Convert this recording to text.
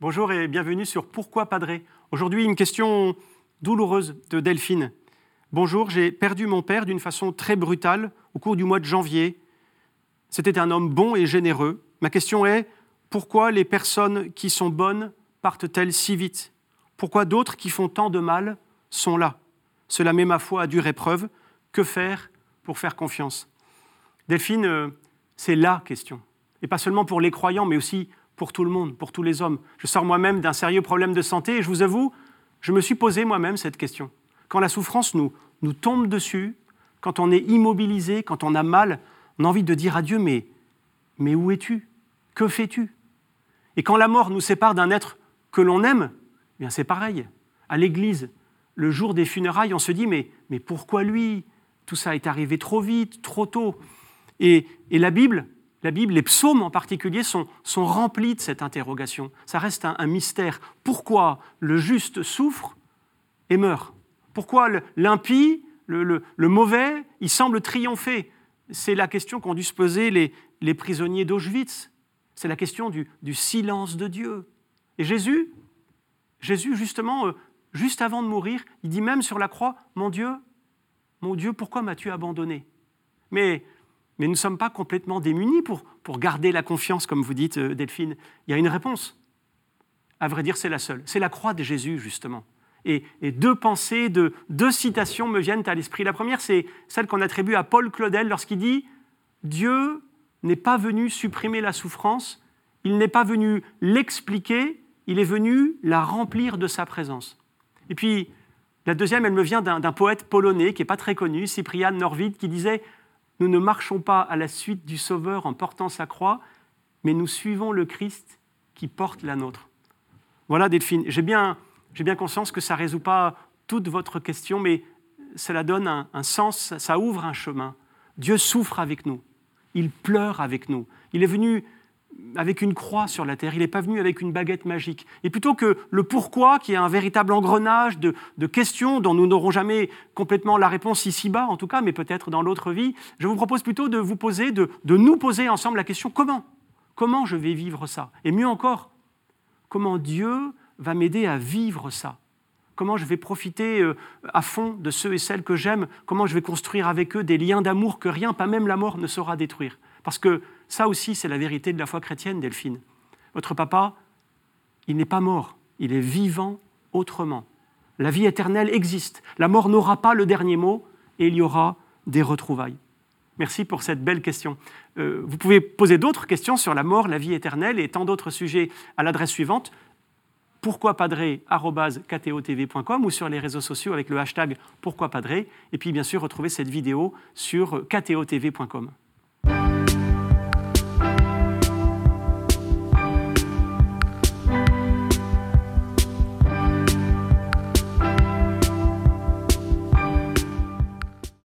Bonjour et bienvenue sur Pourquoi Padré Aujourd'hui, une question douloureuse de Delphine. Bonjour, j'ai perdu mon père d'une façon très brutale au cours du mois de janvier. C'était un homme bon et généreux. Ma question est pourquoi les personnes qui sont bonnes partent-elles si vite? Pourquoi d'autres qui font tant de mal sont là? Cela met ma foi à dure épreuve. Que faire pour faire confiance? Delphine, euh, c'est la question. Et pas seulement pour les croyants, mais aussi pour tout le monde, pour tous les hommes. Je sors moi-même d'un sérieux problème de santé et je vous avoue, je me suis posé moi-même cette question. Quand la souffrance nous, nous tombe dessus, quand on est immobilisé, quand on a mal, on a envie de dire à Dieu, mais, mais où es-tu? Que fais-tu? Et quand la mort nous sépare d'un être que l'on aime, eh bien c'est pareil. À l'église, le jour des funérailles, on se dit, mais, mais pourquoi lui? Tout ça est arrivé trop vite, trop tôt. Et, et la Bible, la Bible, les psaumes en particulier, sont, sont remplis de cette interrogation. Ça reste un, mystère. Pourquoi le juste souffre et meurt Pourquoi l'impie, le, mauvais, il semble triompher C'est la question qu'ont dû se poser les, les prisonniers d'Auschwitz. C'est la question du, du, silence de Dieu. Et Jésus, Jésus justement, euh, juste avant de mourir, il dit même sur la croix, Mon Dieu, mon Dieu, pourquoi m'as-tu abandonné? Mais mais nous ne sommes pas complètement démunis pour, pour garder la confiance, comme vous dites, euh, Delphine. Il y a une réponse. À vrai dire, c'est la seule. C'est la croix de Jésus, justement. Et, deux pensées, deux, deux citations me viennent à l'esprit. La première, c'est celle qu'on attribue à Paul Claudel lorsqu'il dit Dieu n'est pas venu supprimer la souffrance, il n'est pas venu l'expliquer, il est venu la remplir de sa présence. Et puis, la deuxième, elle me vient d'un poète polonais qui n'est pas très connu, Cyprian Norvid, qui disait nous ne marchons pas à la suite du Sauveur en portant sa croix, mais nous suivons le Christ qui porte la nôtre. Voilà, Delphine, j'ai bien, bien conscience que ça ne résout pas toute votre question, mais cela donne un, un sens, ça ouvre un chemin. Dieu souffre avec nous, il pleure avec nous. Il est venu avec une croix sur la terre, il n'est pas venu avec une baguette magique. Et plutôt que le pourquoi, qui est un véritable engrenage de, questions dont nous n'aurons jamais complètement la réponse ici-bas, en tout cas, mais peut-être dans l'autre vie, je vous propose plutôt de vous poser, de, nous poser ensemble la question comment Comment je vais vivre ça? Et mieux encore, comment Dieu va m'aider à vivre ça? Comment je vais profiter euh, à fond de ceux et celles que j'aime? Comment je vais construire avec eux des liens d'amour que rien, pas même la mort, ne saura détruire? Parce que ça aussi, c'est la vérité de la foi chrétienne, Delphine. Votre papa, il n'est pas mort, il est vivant autrement. La vie éternelle existe. La mort n'aura pas le dernier mot et il y aura des retrouvailles. Merci pour cette belle question. Euh, vous pouvez poser d'autres questions sur la mort, la vie éternelle et tant d'autres sujets à l'adresse suivante pourquoipadré.com ou sur les réseaux sociaux avec le hashtag pourquoipadré et puis bien sûr retrouver cette vidéo sur ktotv.com.